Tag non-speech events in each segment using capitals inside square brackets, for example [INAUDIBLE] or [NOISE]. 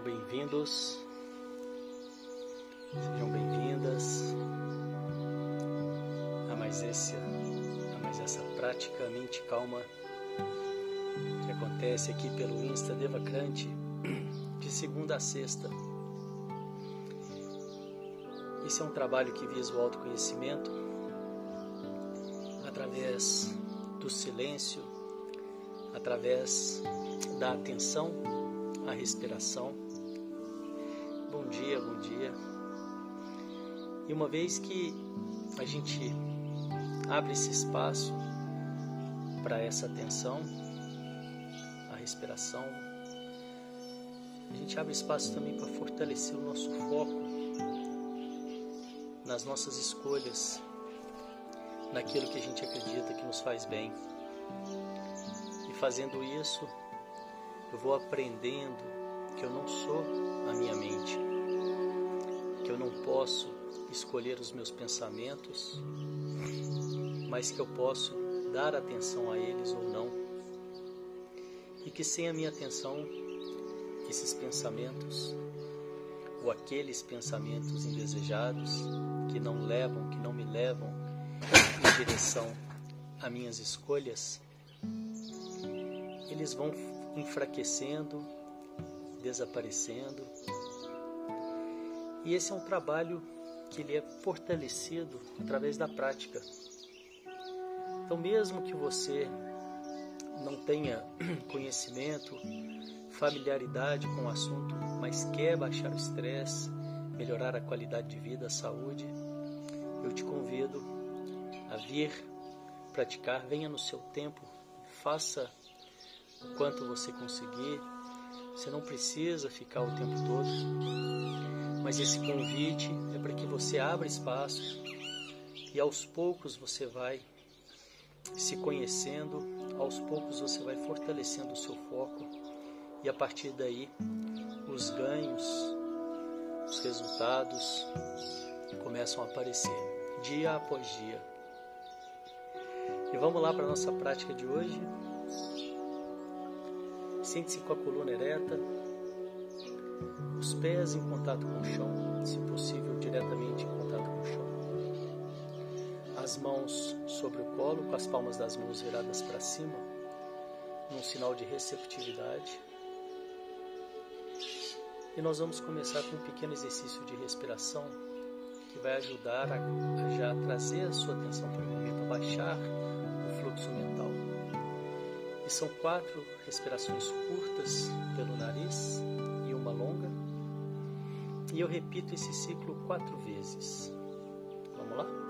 sejam bem-vindos, sejam bem-vindas a mais, esse, a mais essa prática Mente Calma que acontece aqui pelo Insta Devacrante de segunda a sexta. Esse é um trabalho que visa o autoconhecimento através do silêncio, através da atenção à respiração. E uma vez que a gente abre esse espaço para essa atenção à respiração, a gente abre espaço também para fortalecer o nosso foco nas nossas escolhas, naquilo que a gente acredita que nos faz bem. E fazendo isso, eu vou aprendendo que eu não sou a minha mente, que eu não posso escolher os meus pensamentos, mas que eu posso dar atenção a eles ou não. E que sem a minha atenção, esses pensamentos ou aqueles pensamentos indesejados que não levam, que não me levam em direção a minhas escolhas, eles vão enfraquecendo, desaparecendo. E esse é um trabalho que ele é fortalecido através da prática. Então, mesmo que você não tenha [CLEARS THROAT] conhecimento, familiaridade com o assunto, mas quer baixar o estresse, melhorar a qualidade de vida, a saúde, eu te convido a vir praticar, venha no seu tempo, faça o quanto você conseguir. Você não precisa ficar o tempo todo, mas esse convite é para que você abra espaço e aos poucos você vai se conhecendo, aos poucos você vai fortalecendo o seu foco e a partir daí os ganhos, os resultados começam a aparecer dia após dia. E vamos lá para a nossa prática de hoje. Sente-se com a coluna ereta, os pés em contato com o chão, se possível diretamente em contato com o chão. As mãos sobre o colo, com as palmas das mãos viradas para cima, num sinal de receptividade. E nós vamos começar com um pequeno exercício de respiração que vai ajudar a, a já trazer a sua atenção para o momento, a baixar o fluxo mental. E são quatro respirações curtas pelo nariz. E eu repito esse ciclo quatro vezes. Vamos lá?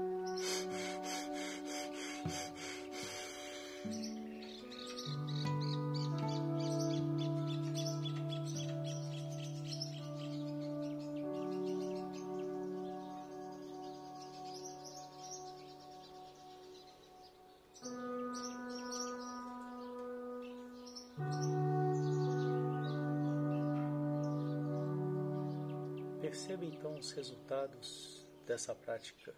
Dessa prática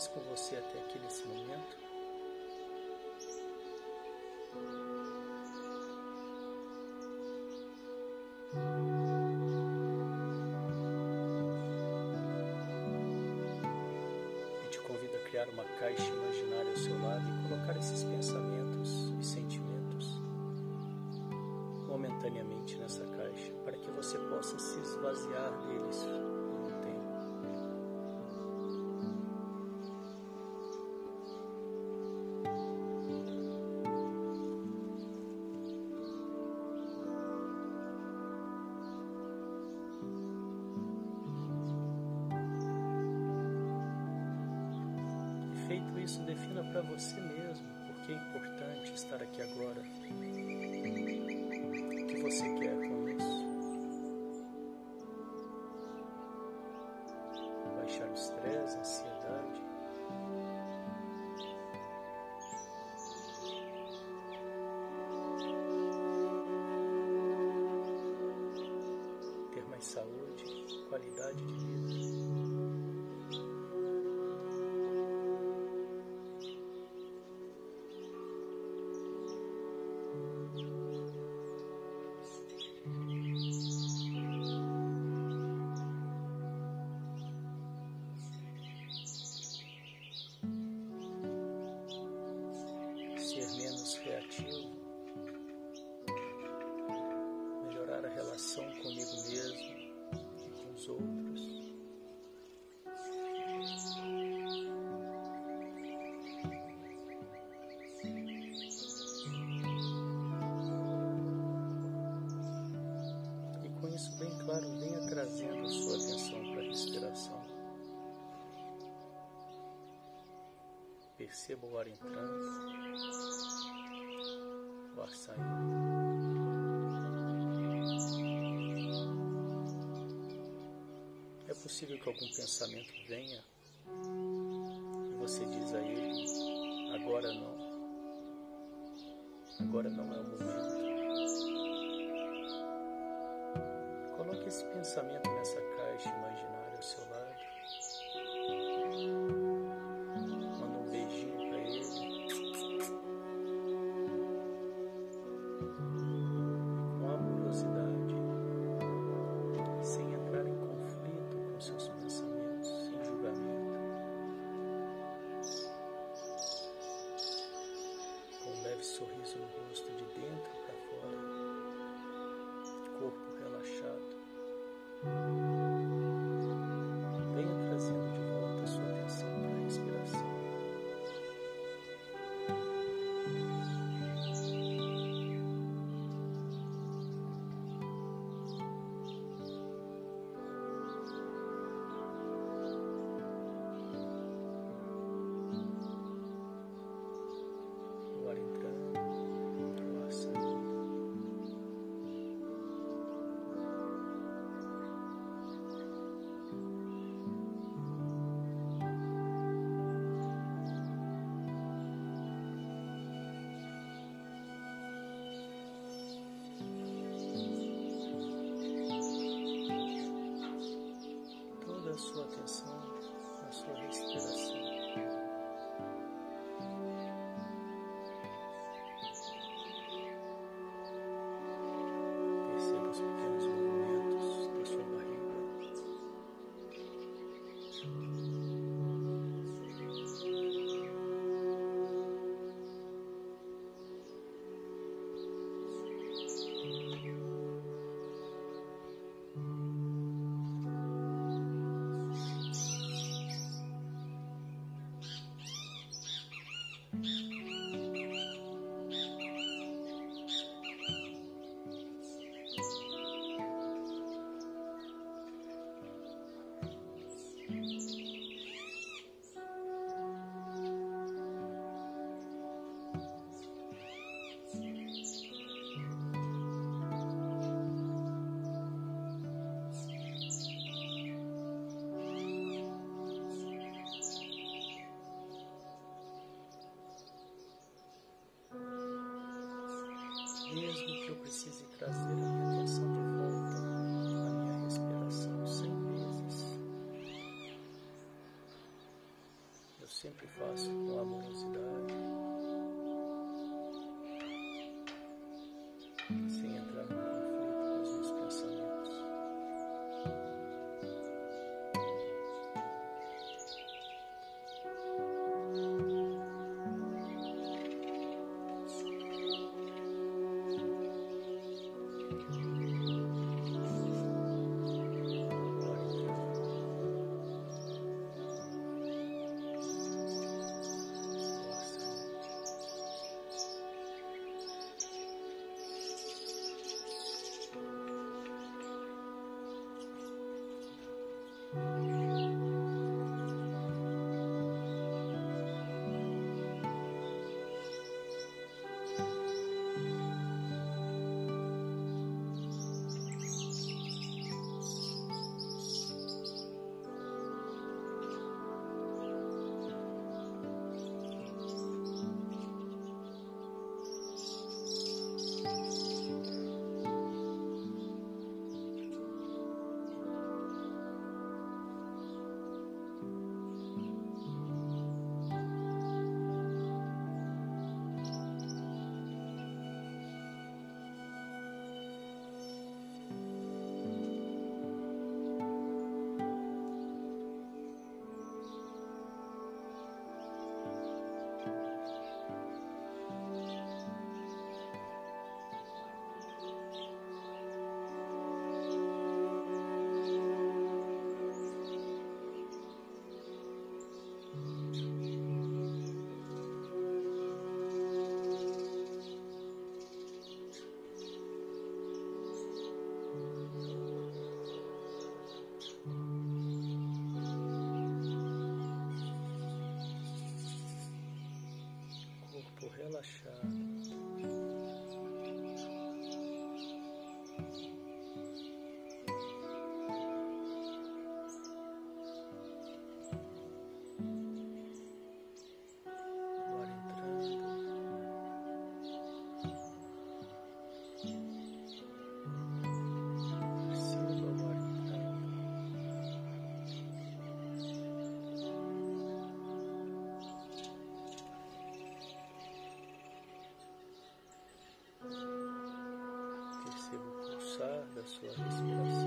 traz com você até aqui nesse momento. E te convido a criar uma caixa imaginária ao seu lado e colocar esses pensamentos e sentimentos momentaneamente nessa caixa para que você possa se esvaziar deles isso, defina para você mesmo por que é importante estar aqui agora. O que você quer com isso? Baixar o estresse, a ansiedade. Ter mais saúde, qualidade de vida. Menos reativo, melhorar a relação comigo mesmo e com os outros. E com isso bem claro, venha trazendo a sua atenção para a respiração. Perceba o ar entrando, saindo. É possível que algum pensamento venha e você diz a ele: agora não. Agora não é o momento. Coloque esse pensamento nessa caixa imaginária ao seu lado. mesmo que eu precise trazer a minha atenção de volta à minha respiração cem vezes. Eu sempre faço com amorosidade. Pulsar da sua respiração.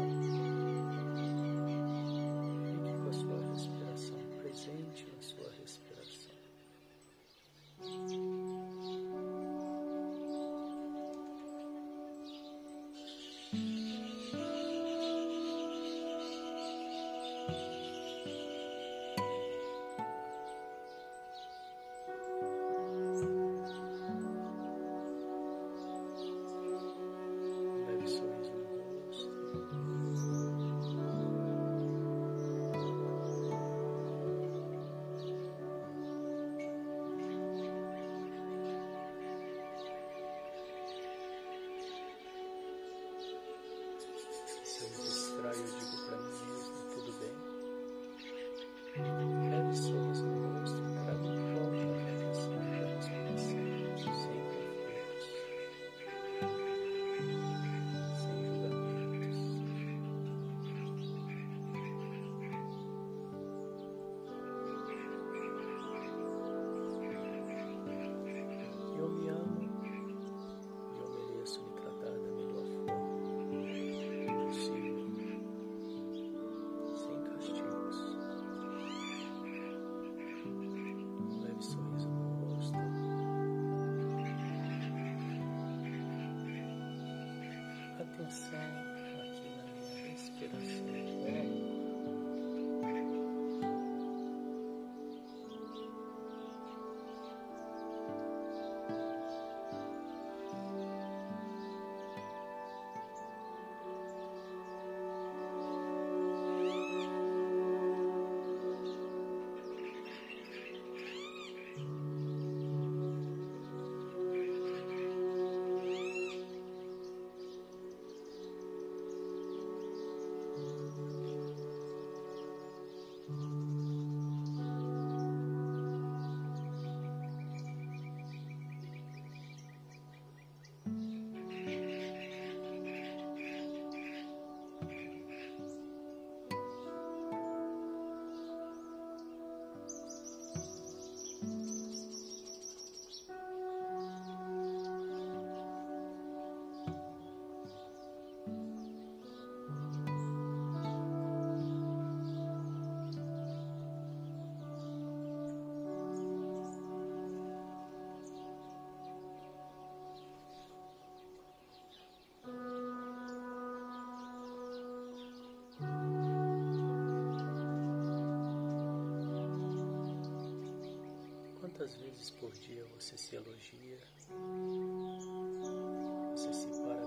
Yes. Quantas vezes por dia você se elogia? Você se para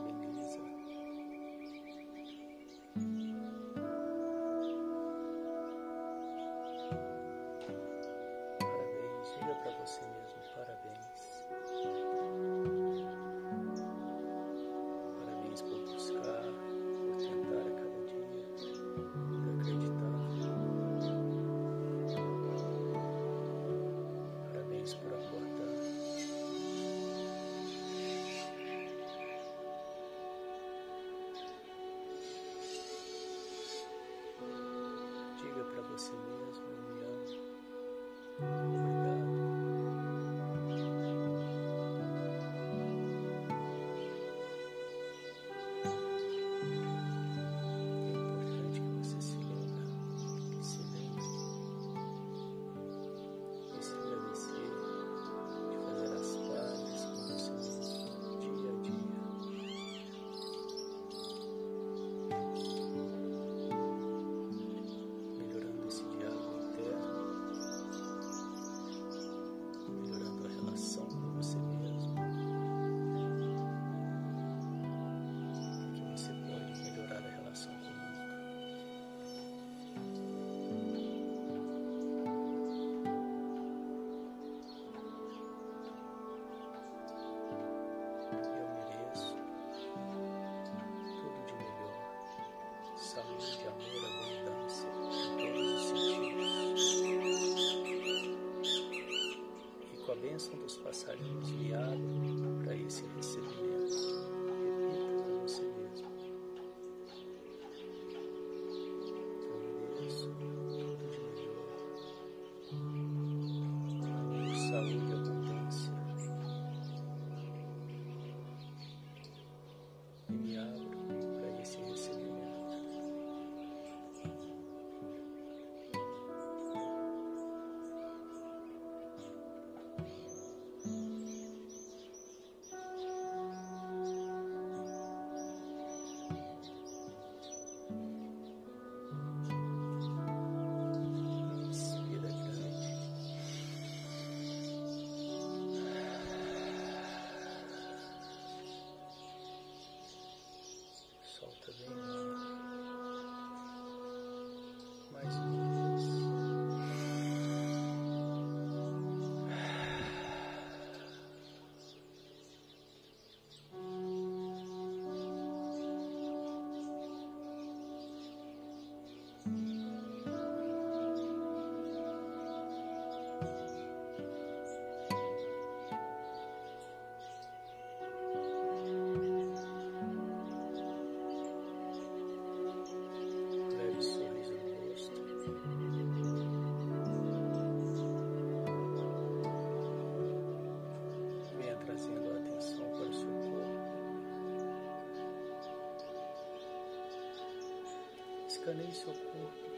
de amor, abundância, em todos os sentidos. E com a bênção dos passarinhos guiados, Ganesh को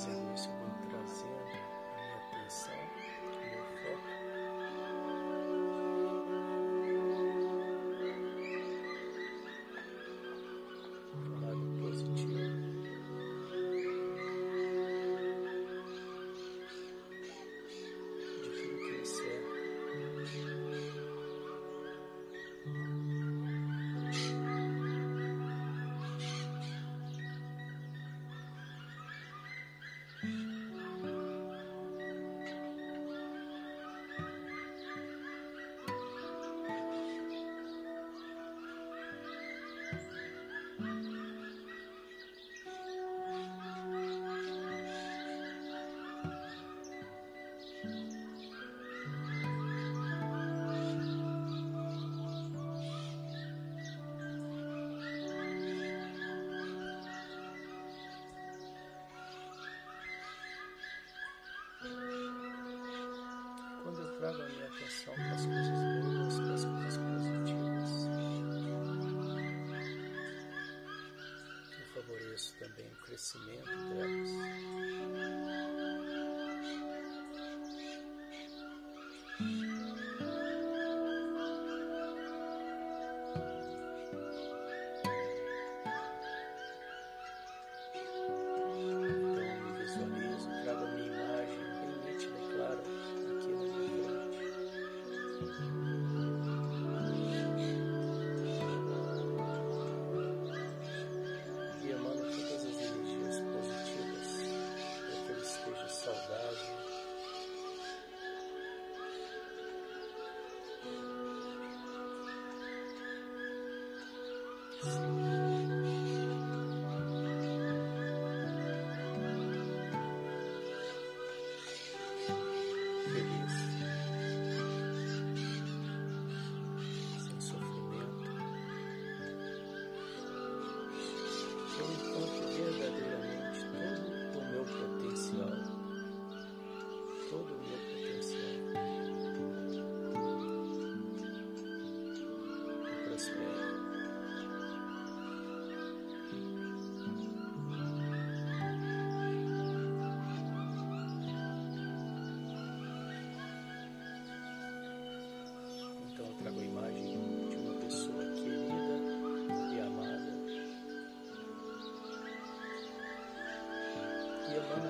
fazendo isso, atenção para as coisas boas, para as coisas positivas. Eu favoreço também o crescimento delas. thank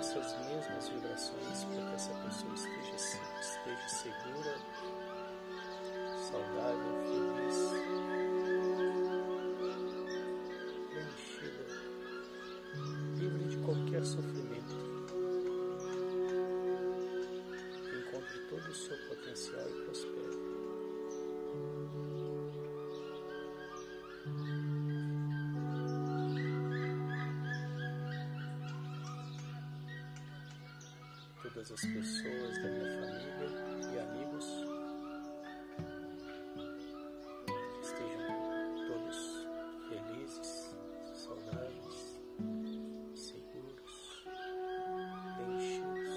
essas mesmas vibrações para que essa pessoa esteja, esteja segura, saudável, feliz, preenchida, livre de qualquer sofrimento. Encontre todo o seu potencial e prosperidade. todas as pessoas da minha família e amigos. Estejam todos felizes, saudáveis, seguros, bem enchidos,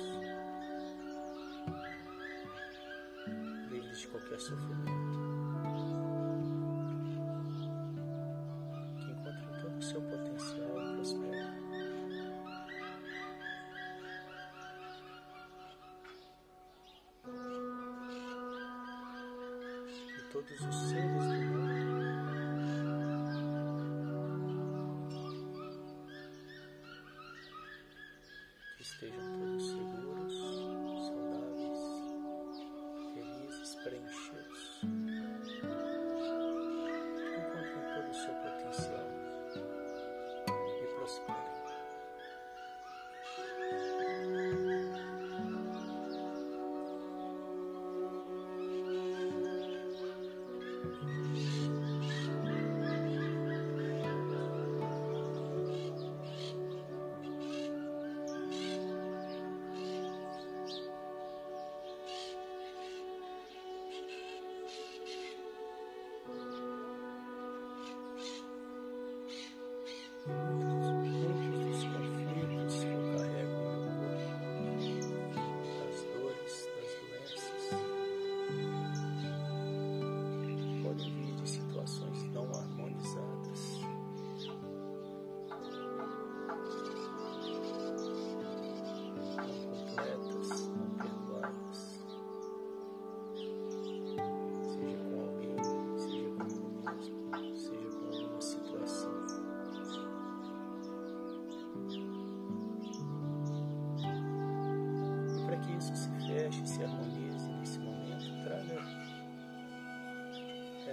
livres de qualquer sofrimento.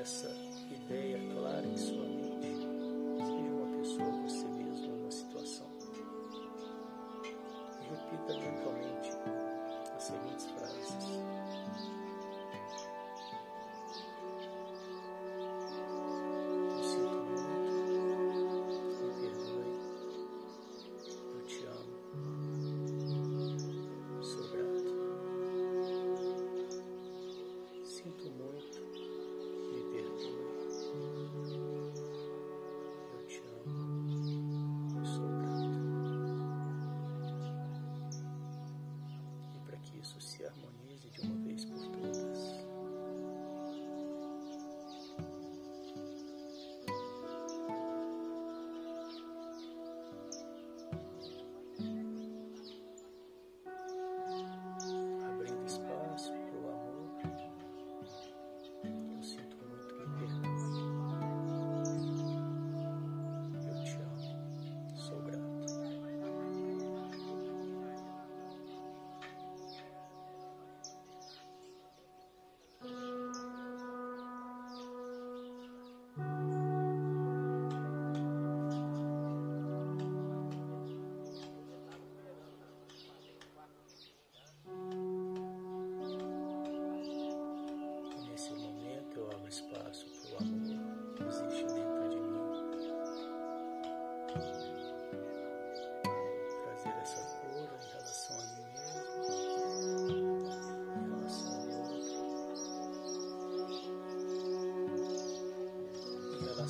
Yes, sir.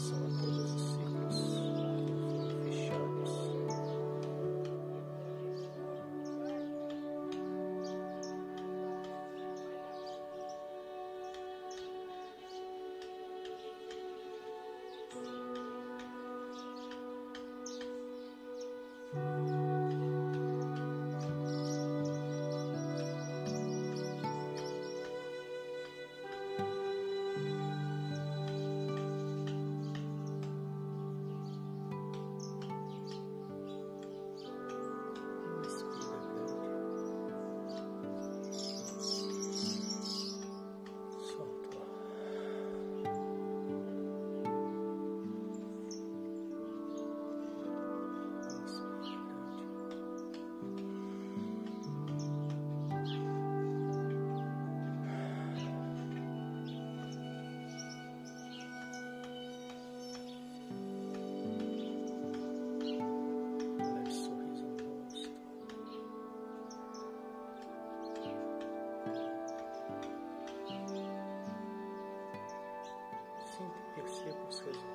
soul. Excuse me.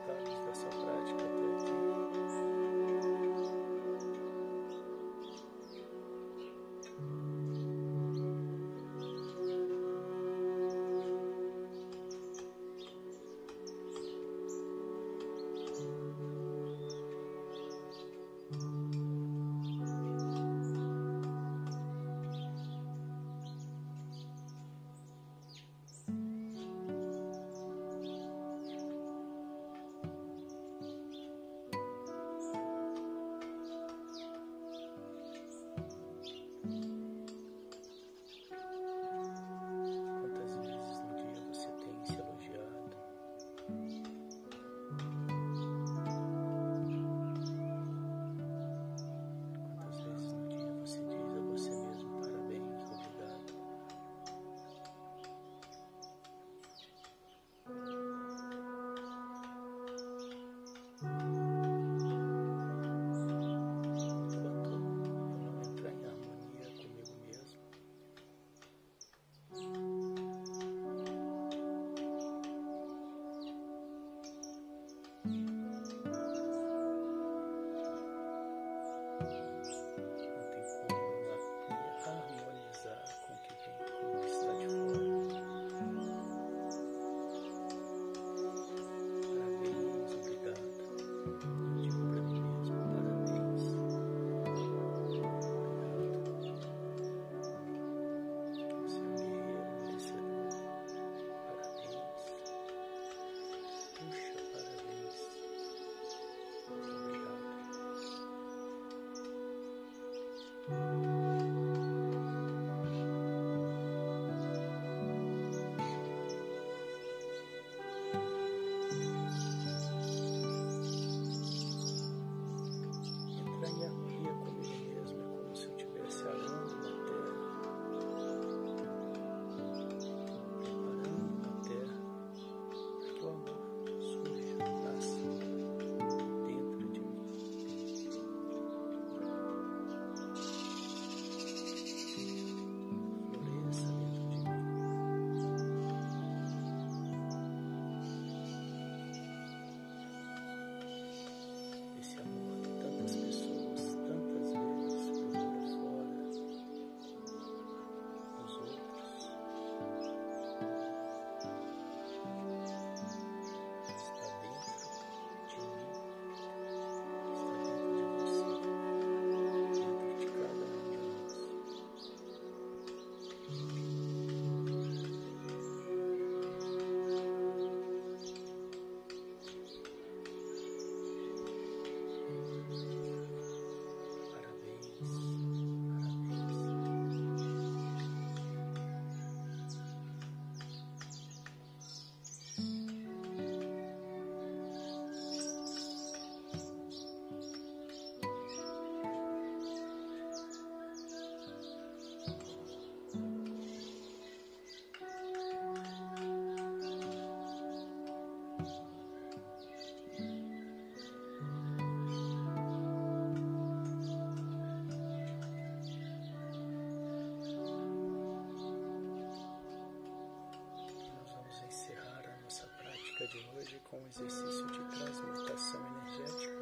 com o exercício de transmutação energética.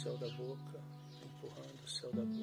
céu da boca, empurrando o céu da boca.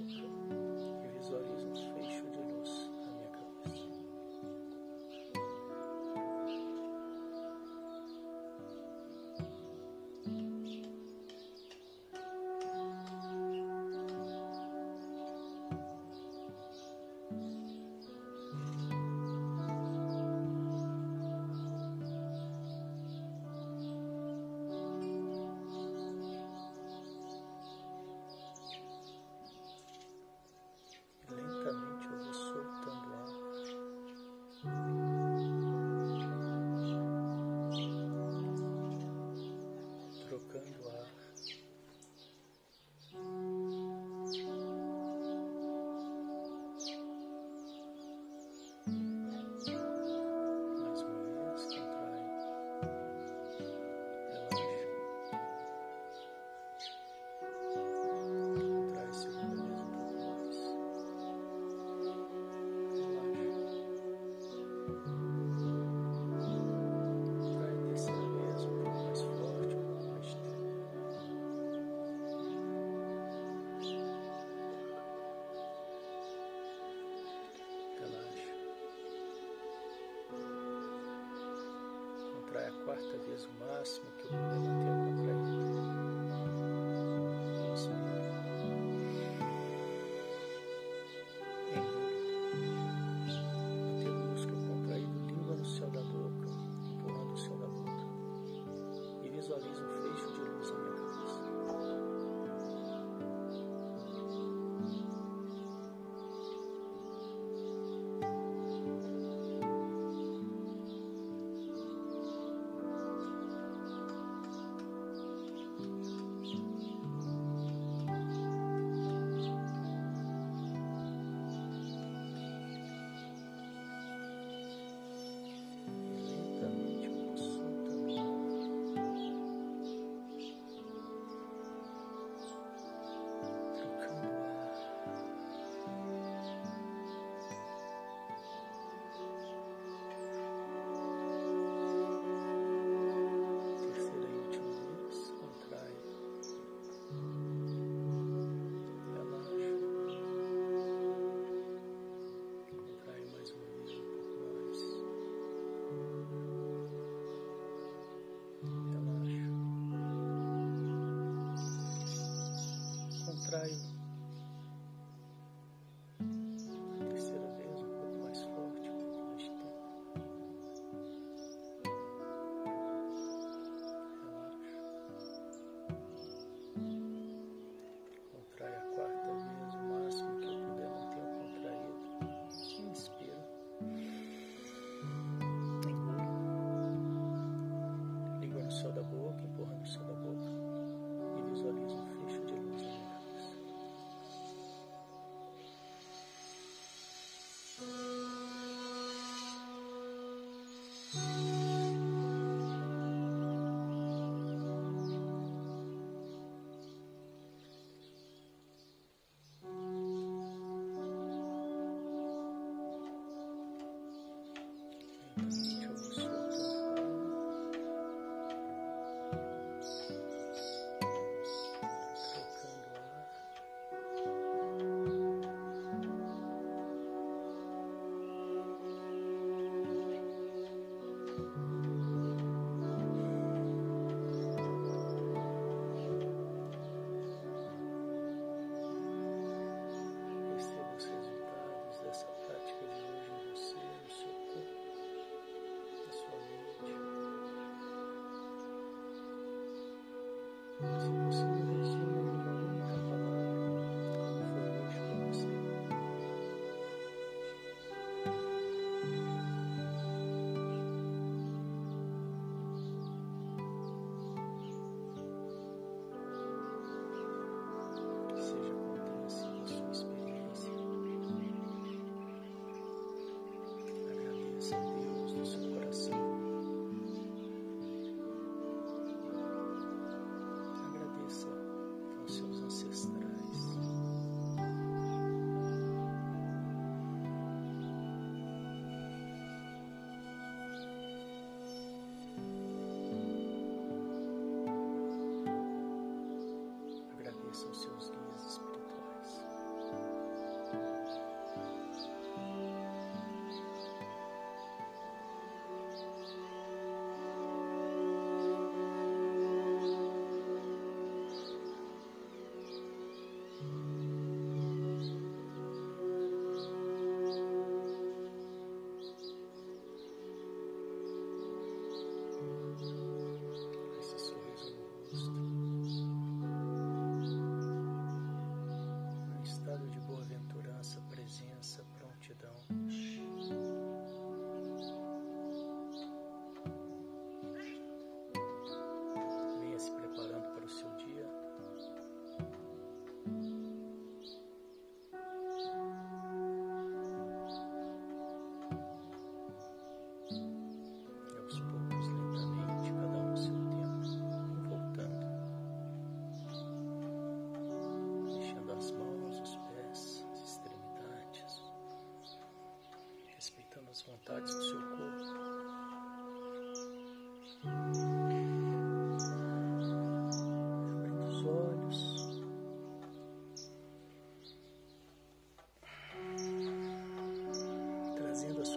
Quarta vez o máximo que eu puder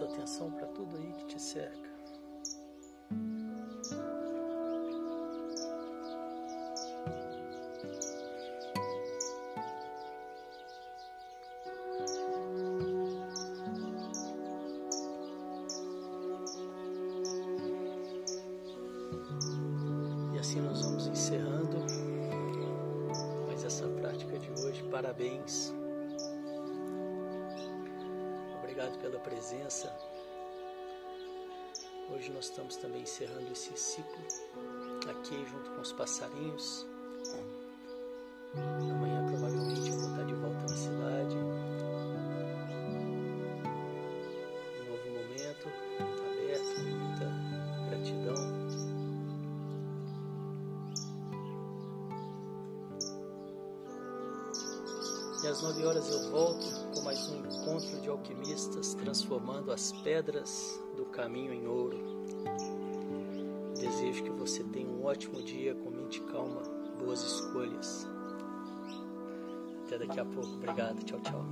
sua atenção para tudo aí que te cerca. E assim nós vamos encerrando mais essa prática de hoje. Parabéns. Pela presença. Hoje nós estamos também encerrando esse ciclo aqui junto com os passarinhos. Amanhã provavelmente eu vou estar de volta na cidade. Um novo momento aberto, muita gratidão. E às nove horas eu volto alquimistas transformando as pedras do caminho em ouro. Desejo que você tenha um ótimo dia com mente calma, boas escolhas. Até daqui a pouco. Obrigado. Tchau, tchau.